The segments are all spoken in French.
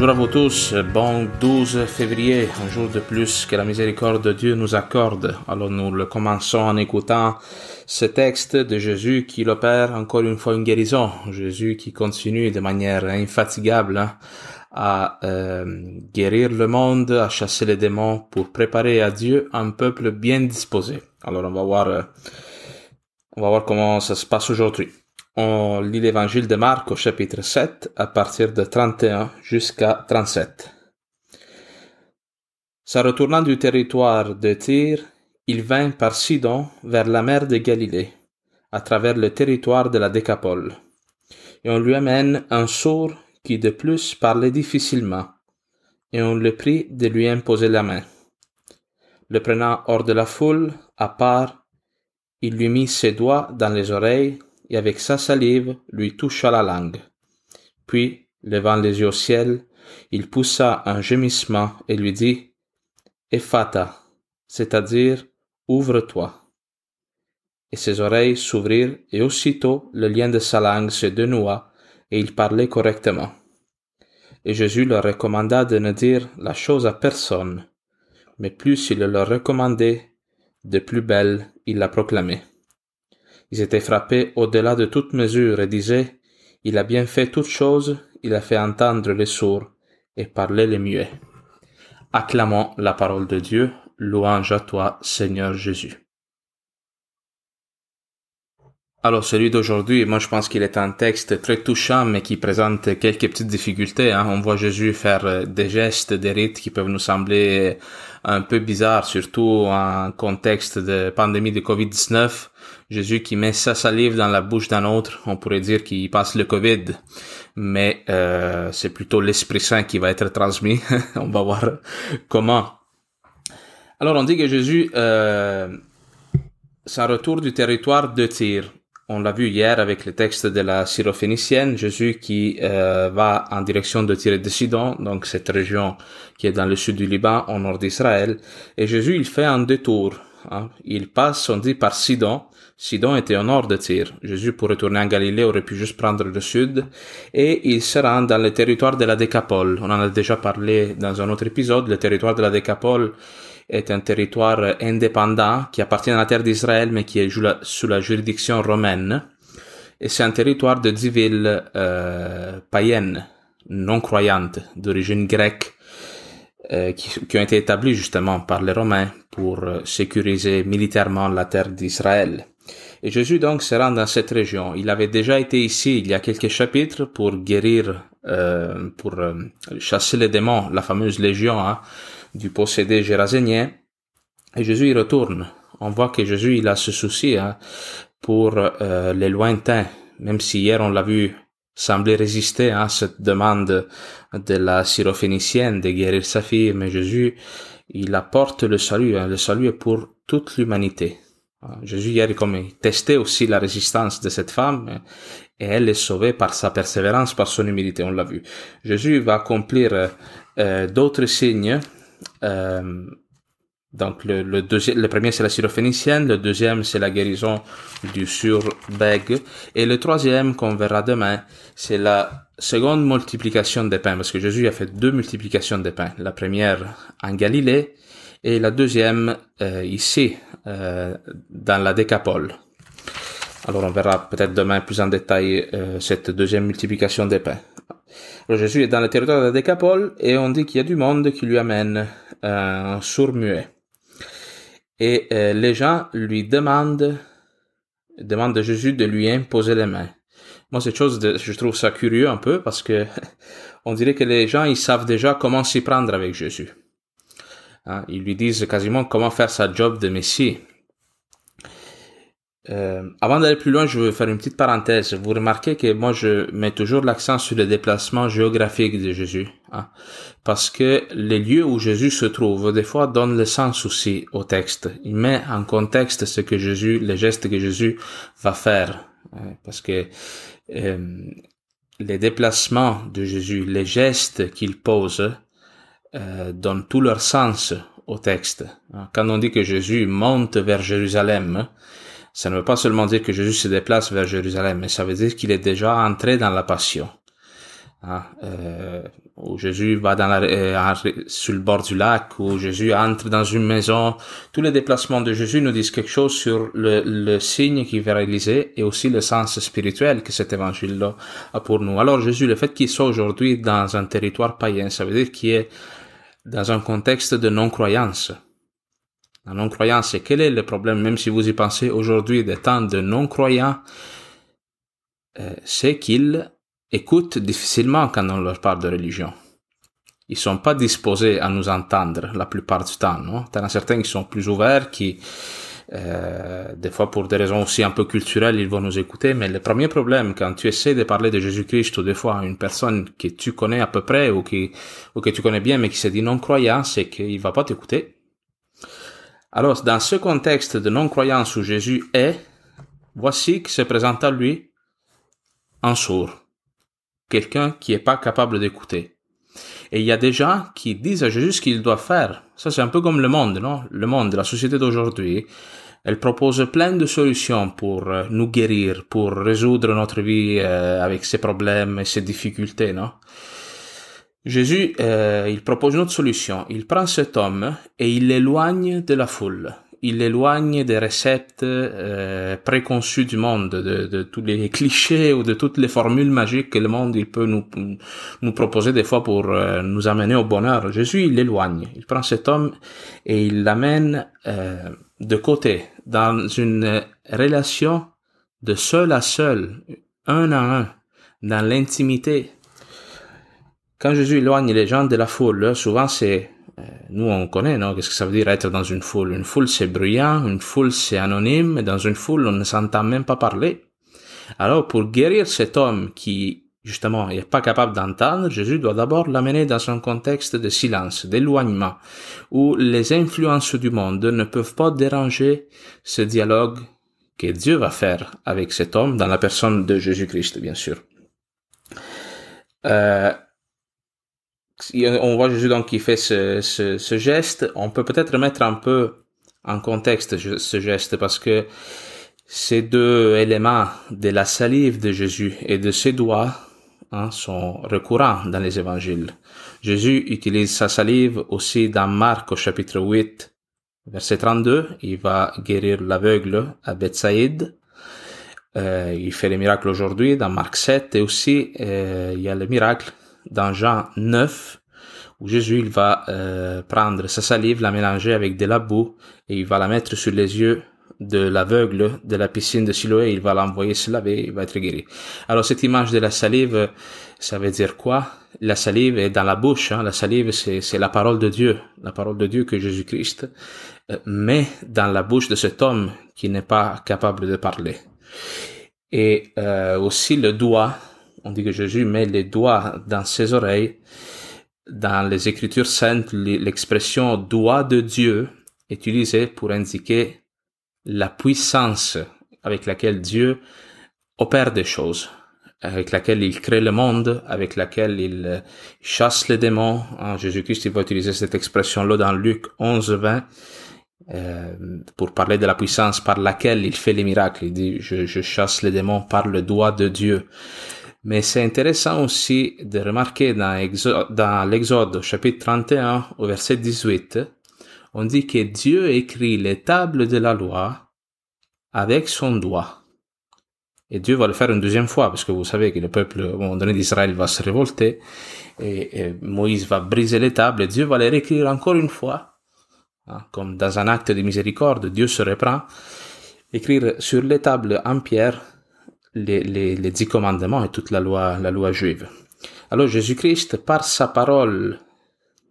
Bonjour à vous tous, bon 12 février, un jour de plus que la miséricorde de Dieu nous accorde. Alors nous le commençons en écoutant ce texte de Jésus qui opère encore une fois une guérison. Jésus qui continue de manière infatigable hein, à euh, guérir le monde, à chasser les démons pour préparer à Dieu un peuple bien disposé. Alors on va voir, euh, on va voir comment ça se passe aujourd'hui. On lit l'évangile de Marc au chapitre 7 à partir de 31 jusqu'à 37. S'en retournant du territoire de Tyr, il vint par Sidon vers la mer de Galilée, à travers le territoire de la Décapole. Et on lui amène un sourd qui de plus parlait difficilement, et on le prie de lui imposer la main. Le prenant hors de la foule, à part, il lui mit ses doigts dans les oreilles et avec sa salive lui toucha la langue. Puis, levant les yeux au ciel, il poussa un gémissement et lui dit, Ephata, c'est-à-dire, ouvre-toi. Et ses oreilles s'ouvrirent et aussitôt le lien de sa langue se dénoua et il parlait correctement. Et Jésus leur recommanda de ne dire la chose à personne, mais plus il le leur recommandait, de plus belle il la proclamait. Ils étaient frappés au-delà de toute mesure et disaient, Il a bien fait toutes choses, il a fait entendre les sourds et parler les muets. Acclamons la parole de Dieu, louange à toi, Seigneur Jésus. Alors celui d'aujourd'hui, moi je pense qu'il est un texte très touchant, mais qui présente quelques petites difficultés. Hein. On voit Jésus faire euh, des gestes, des rites qui peuvent nous sembler un peu bizarres, surtout en contexte de pandémie de Covid-19. Jésus qui met sa salive dans la bouche d'un autre, on pourrait dire qu'il passe le Covid, mais euh, c'est plutôt l'Esprit Saint qui va être transmis. on va voir comment. Alors on dit que Jésus euh, un retour du territoire de Tyr on l'a vu hier avec le texte de la syrophénicienne, Jésus qui euh, va en direction de Tyr et de Sidon, donc cette région qui est dans le sud du Liban, au nord d'Israël. Et Jésus, il fait un détour. Hein. Il passe, on dit, par Sidon. Sidon était au nord de Tyr. Jésus, pour retourner en Galilée, aurait pu juste prendre le sud. Et il se rend dans le territoire de la Décapole. On en a déjà parlé dans un autre épisode. Le territoire de la Décapole est un territoire indépendant qui appartient à la terre d'Israël mais qui est sous la, juridiction romaine. Et c'est un territoire de dix villes euh, païennes, non croyantes, d'origine grecque, euh, qui, qui, ont été établies justement par les Romains pour euh, sécuriser militairement la terre d'Israël. Et Jésus donc se rend dans cette région. Il avait déjà été ici il y a quelques chapitres pour guérir, euh, pour euh, chasser les démons, la fameuse légion, hein, du possédé gérasénien. Et Jésus y retourne. On voit que Jésus il a ce souci hein, pour euh, les lointains, même si hier on l'a vu sembler résister à cette demande de la syrophénicienne de guérir sa fille, mais Jésus il apporte le salut. Hein. Le salut est pour toute l'humanité. Ah, Jésus hier comme il testait aussi la résistance de cette femme et elle est sauvée par sa persévérance, par son humilité, on l'a vu. Jésus va accomplir euh, d'autres signes euh, donc le, le, le premier c'est la syrophénicienne, le deuxième c'est la guérison du surbeg et le troisième qu'on verra demain c'est la seconde multiplication des pains parce que Jésus a fait deux multiplications des pains. La première en Galilée et la deuxième euh, ici euh, dans la Décapole. Alors on verra peut-être demain plus en détail euh, cette deuxième multiplication des pains. Jésus est dans le territoire de Décapole et on dit qu'il y a du monde qui lui amène un sourd muet. Et euh, les gens lui demandent, demandent à Jésus de lui imposer les mains. Moi, cette chose, de, je trouve ça curieux un peu parce que on dirait que les gens, ils savent déjà comment s'y prendre avec Jésus. Hein, ils lui disent quasiment comment faire sa job de Messie. Euh, avant d'aller plus loin, je veux faire une petite parenthèse. Vous remarquez que moi, je mets toujours l'accent sur le déplacement géographique de Jésus. Hein, parce que les lieux où Jésus se trouve, des fois, donnent le sens aussi au texte. Il met en contexte ce que Jésus, les gestes que Jésus va faire. Hein, parce que euh, les déplacements de Jésus, les gestes qu'il pose, euh, donnent tout leur sens au texte. Hein, quand on dit que Jésus monte vers Jérusalem, ça ne veut pas seulement dire que Jésus se déplace vers Jérusalem, mais ça veut dire qu'il est déjà entré dans la passion. Hein, euh, où Jésus va dans la, euh, sur le bord du lac, où Jésus entre dans une maison. Tous les déplacements de Jésus nous disent quelque chose sur le, le signe qu'il va réaliser et aussi le sens spirituel que cet évangile-là a pour nous. Alors Jésus, le fait qu'il soit aujourd'hui dans un territoire païen, ça veut dire qu'il est dans un contexte de non-croyance. La non-croyance, quel est le problème, même si vous y pensez aujourd'hui des temps de non-croyants, euh, c'est qu'il écoutent difficilement quand on leur parle de religion. Ils sont pas disposés à nous entendre la plupart du temps, non? T'en certains qui sont plus ouverts, qui, euh, des fois pour des raisons aussi un peu culturelles, ils vont nous écouter, mais le premier problème quand tu essaies de parler de Jésus-Christ ou des fois à une personne que tu connais à peu près ou qui, ou que tu connais bien mais qui se dit non-croyant, c'est qu'il va pas t'écouter. Alors, dans ce contexte de non-croyance où Jésus est, voici que se présente à lui un sourd quelqu'un qui est pas capable d'écouter. Et il y a des gens qui disent à Jésus ce qu'il doit faire. Ça, c'est un peu comme le monde, non? Le monde, la société d'aujourd'hui, elle propose plein de solutions pour euh, nous guérir, pour résoudre notre vie euh, avec ses problèmes et ses difficultés, non? Jésus, euh, il propose une autre solution. Il prend cet homme et il l'éloigne de la foule il l'éloigne des recettes euh, préconçues du monde, de, de, tous les clichés ou de toutes les formules magiques que le monde il peut nous, nous proposer des fois pour euh, nous amener au bonheur. Jésus, il l'éloigne. Il prend cet homme et il l'amène euh, de côté, dans une relation de seul à seul, un à un, dans l'intimité. Quand Jésus éloigne les gens de la foule, souvent c'est euh, nous, on connaît, non? Qu'est-ce que ça veut dire être dans une foule? Une foule, c'est bruyant, une foule, c'est anonyme, et dans une foule, on ne s'entend même pas parler. Alors, pour guérir cet homme qui, justement, n'est pas capable d'entendre, Jésus doit d'abord l'amener dans un contexte de silence, d'éloignement, où les influences du monde ne peuvent pas déranger ce dialogue que Dieu va faire avec cet homme dans la personne de Jésus-Christ, bien sûr. Euh, on voit Jésus donc qui fait ce, ce, ce geste, on peut peut-être remettre un peu en contexte ce geste parce que ces deux éléments de la salive de Jésus et de ses doigts hein, sont récurrents dans les évangiles. Jésus utilise sa salive aussi dans Marc au chapitre 8, verset 32. Il va guérir l'aveugle à Bethsaïde. Euh, il fait les miracles aujourd'hui dans Marc 7 et aussi euh, il y a le miracle dans Jean 9, où Jésus il va euh, prendre sa salive, la mélanger avec de la boue, et il va la mettre sur les yeux de l'aveugle de la piscine de Siloé, il va l'envoyer se laver, il va être guéri. Alors cette image de la salive, ça veut dire quoi? La salive est dans la bouche, hein. la salive c'est la parole de Dieu, la parole de Dieu que Jésus-Christ euh, met dans la bouche de cet homme qui n'est pas capable de parler. Et euh, aussi le doigt, on dit que Jésus met les doigts dans ses oreilles. Dans les Écritures saintes, l'expression doigt de Dieu est utilisée pour indiquer la puissance avec laquelle Dieu opère des choses, avec laquelle il crée le monde, avec laquelle il chasse les démons. Hein, Jésus-Christ il va utiliser cette expression-là dans Luc 11, 20. Euh, pour parler de la puissance par laquelle il fait les miracles. Il dit, je chasse les démons par le doigt de Dieu. Mais c'est intéressant aussi de remarquer dans, l'Exode chapitre 31 au verset 18, on dit que Dieu écrit les tables de la loi avec son doigt. Et Dieu va le faire une deuxième fois, parce que vous savez que le peuple, au moment donné d'Israël, va se révolter, et, Moïse va briser les tables, et Dieu va les réécrire encore une fois, hein, comme dans un acte de miséricorde, Dieu se reprend, écrire sur les tables en pierre les, les, les dix commandements et toute la loi, la loi juive. Alors Jésus-Christ, par sa parole,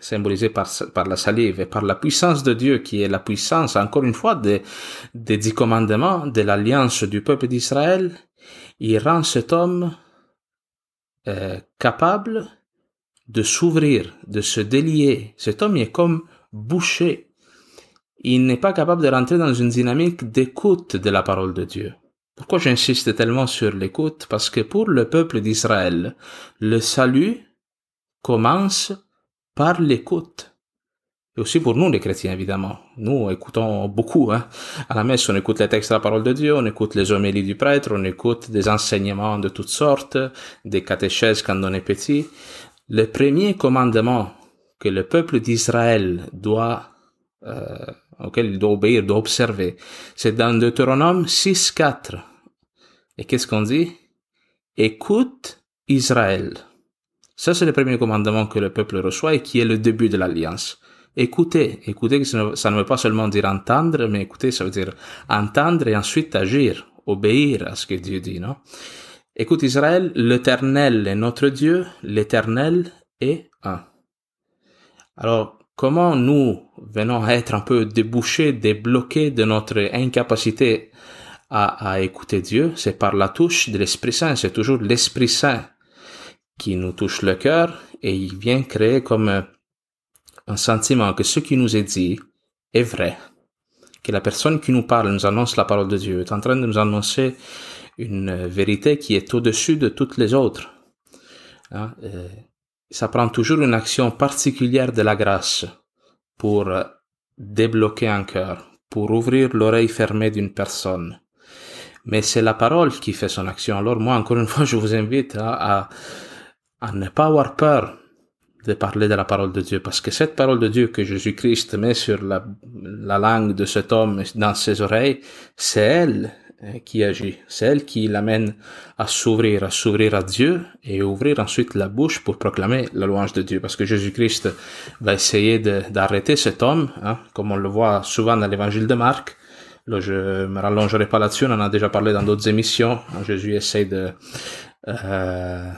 symbolisée par, par la salive et par la puissance de Dieu, qui est la puissance, encore une fois, des, des dix commandements, de l'alliance du peuple d'Israël, il rend cet homme euh, capable de s'ouvrir, de se délier. Cet homme est comme bouché. Il n'est pas capable de rentrer dans une dynamique d'écoute de la parole de Dieu. Pourquoi j'insiste tellement sur l'écoute? Parce que pour le peuple d'Israël, le salut commence par l'écoute. Et aussi pour nous, les chrétiens, évidemment. Nous écoutons beaucoup. Hein. À la messe, on écoute les textes de la parole de Dieu, on écoute les homélies du prêtre, on écoute des enseignements de toutes sortes, des catéchèses quand on est petit. Le premier commandement que le peuple d'Israël doit, euh, auquel il doit obéir, doit observer, c'est dans Deutéronome 6, 4. Et qu'est-ce qu'on dit? Écoute Israël. Ça, c'est le premier commandement que le peuple reçoit et qui est le début de l'alliance écouter. Écouter, ça ne veut pas seulement dire entendre, mais écouter, ça veut dire entendre et ensuite agir, obéir à ce que Dieu dit, non? Écoute Israël, l'éternel est notre Dieu, l'éternel est un. Alors, comment nous venons à être un peu débouchés, débloqués de notre incapacité à, écouter Dieu? C'est par la touche de l'Esprit Saint. C'est toujours l'Esprit Saint qui nous touche le cœur et il vient créer comme un sentiment que ce qui nous est dit est vrai, que la personne qui nous parle, nous annonce la parole de Dieu, est en train de nous annoncer une vérité qui est au-dessus de toutes les autres. Hein, ça prend toujours une action particulière de la grâce pour débloquer un cœur, pour ouvrir l'oreille fermée d'une personne. Mais c'est la parole qui fait son action. Alors moi, encore une fois, je vous invite à, à ne pas avoir peur de parler de la parole de Dieu, parce que cette parole de Dieu que Jésus-Christ met sur la, la langue de cet homme dans ses oreilles, c'est elle hein, qui agit, c'est elle qui l'amène à s'ouvrir, à s'ouvrir à Dieu et ouvrir ensuite la bouche pour proclamer la louange de Dieu, parce que Jésus-Christ va essayer d'arrêter cet homme, hein, comme on le voit souvent dans l'évangile de Marc. Là, je me rallongerai pas là-dessus, on en a déjà parlé dans d'autres émissions. Jésus essaie de euh,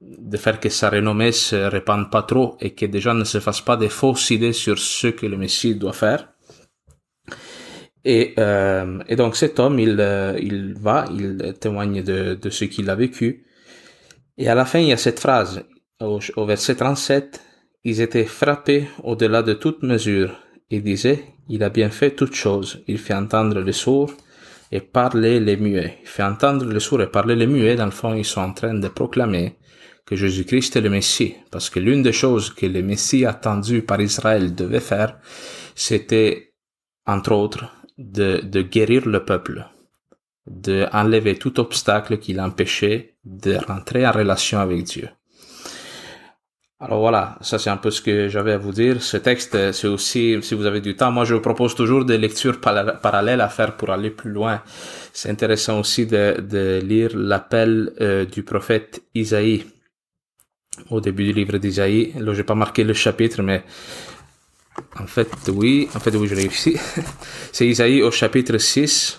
de faire que sa renommée se répande pas trop et que des gens ne se fassent pas des fausses idées sur ce que le Messie doit faire. Et, euh, et donc cet homme, il, euh, il va, il témoigne de, de ce qu'il a vécu. Et à la fin, il y a cette phrase, au, au verset 37, ils étaient frappés au-delà de toute mesure et disaient, il a bien fait toutes choses, il fait entendre les sourds et parler les muets. Il fait entendre les sourds et parler les muets, dans le fond, ils sont en train de proclamer que Jésus-Christ est le Messie, parce que l'une des choses que le Messie attendu par Israël devait faire, c'était, entre autres, de, de guérir le peuple, de enlever tout obstacle qui l'empêchait de rentrer en relation avec Dieu. Alors voilà, ça c'est un peu ce que j'avais à vous dire. Ce texte, c'est aussi, si vous avez du temps, moi je vous propose toujours des lectures parallèles à faire pour aller plus loin. C'est intéressant aussi de, de lire l'appel euh, du prophète Isaïe au début du livre d'Isaïe. Là, j'ai pas marqué le chapitre, mais en fait, oui, en fait, oui, je l'ai ici. C'est Isaïe au chapitre 6,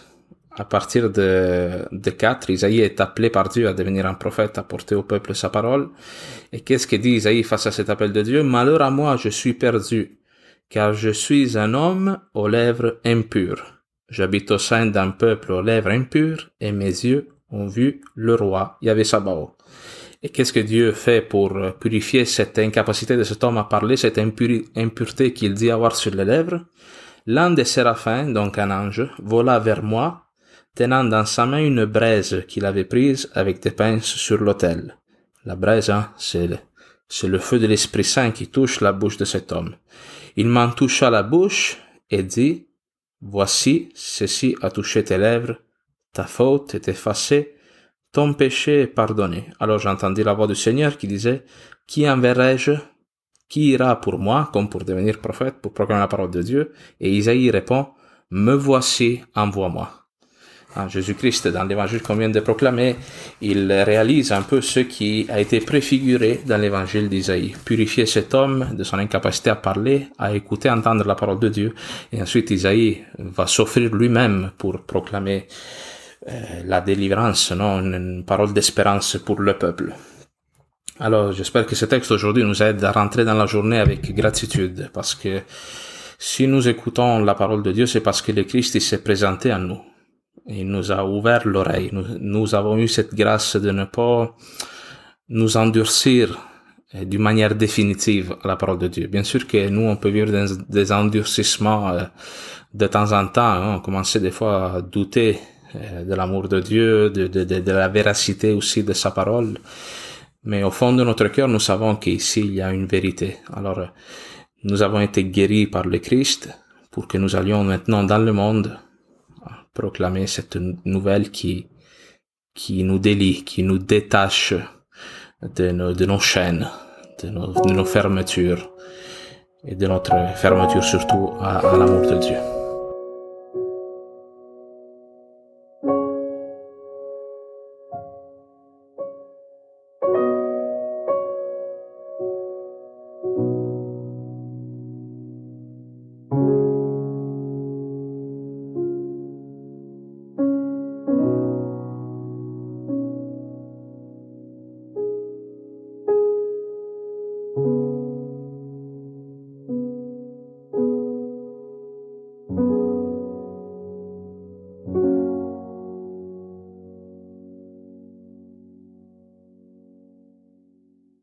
à partir de, de 4. Isaïe est appelé par Dieu à devenir un prophète, à porter au peuple sa parole. Et qu'est-ce que dit Isaïe face à cet appel de Dieu? Malheur à moi, je suis perdu, car je suis un homme aux lèvres impures. J'habite au sein d'un peuple aux lèvres impures, et mes yeux ont vu le roi Yahvé Sabaoth. Et qu'est-ce que Dieu fait pour purifier cette incapacité de cet homme à parler, cette impureté qu'il dit avoir sur les lèvres? L'un des séraphins, donc un ange, vola vers moi, tenant dans sa main une braise qu'il avait prise avec des pinces sur l'autel. La braise, hein, c'est le, c'est le feu de l'Esprit Saint qui touche la bouche de cet homme. Il m'en toucha la bouche et dit, Voici, ceci a touché tes lèvres, ta faute est effacée, ton péché est pardonné. Alors j'entendis la voix du Seigneur qui disait, Qui enverrai-je? Qui ira pour moi, comme pour devenir prophète, pour proclamer la parole de Dieu Et Isaïe répond, Me voici, envoie-moi. Ah, Jésus-Christ, dans l'évangile qu'on vient de proclamer, il réalise un peu ce qui a été préfiguré dans l'évangile d'Isaïe. Purifier cet homme de son incapacité à parler, à écouter, entendre la parole de Dieu. Et ensuite, Isaïe va s'offrir lui-même pour proclamer euh, la délivrance, non, une, parole d'espérance pour le peuple. Alors, j'espère que ce texte aujourd'hui nous aide à rentrer dans la journée avec gratitude, parce que si nous écoutons la parole de Dieu, c'est parce que le Christ s'est présenté à nous. Il nous a ouvert l'oreille. Nous, avons eu cette grâce de ne pas nous endurcir euh, d'une manière définitive à la parole de Dieu. Bien sûr que nous, on peut vivre des, endurcissements euh, de temps en temps. Hein. On commençait des fois à douter euh, de l'amour de Dieu, de, de, la véracité aussi de sa parole. Mais au fond de notre cœur, nous savons qu'ici, il y a une vérité. Alors, nous avons été guéris par le Christ pour que nous allions maintenant dans le monde proclamer cette nouvelle qui, qui nous délie, qui nous détache de nos, chaînes, de nos, fermetures et de notre fermeture surtout à l'amour de Dieu.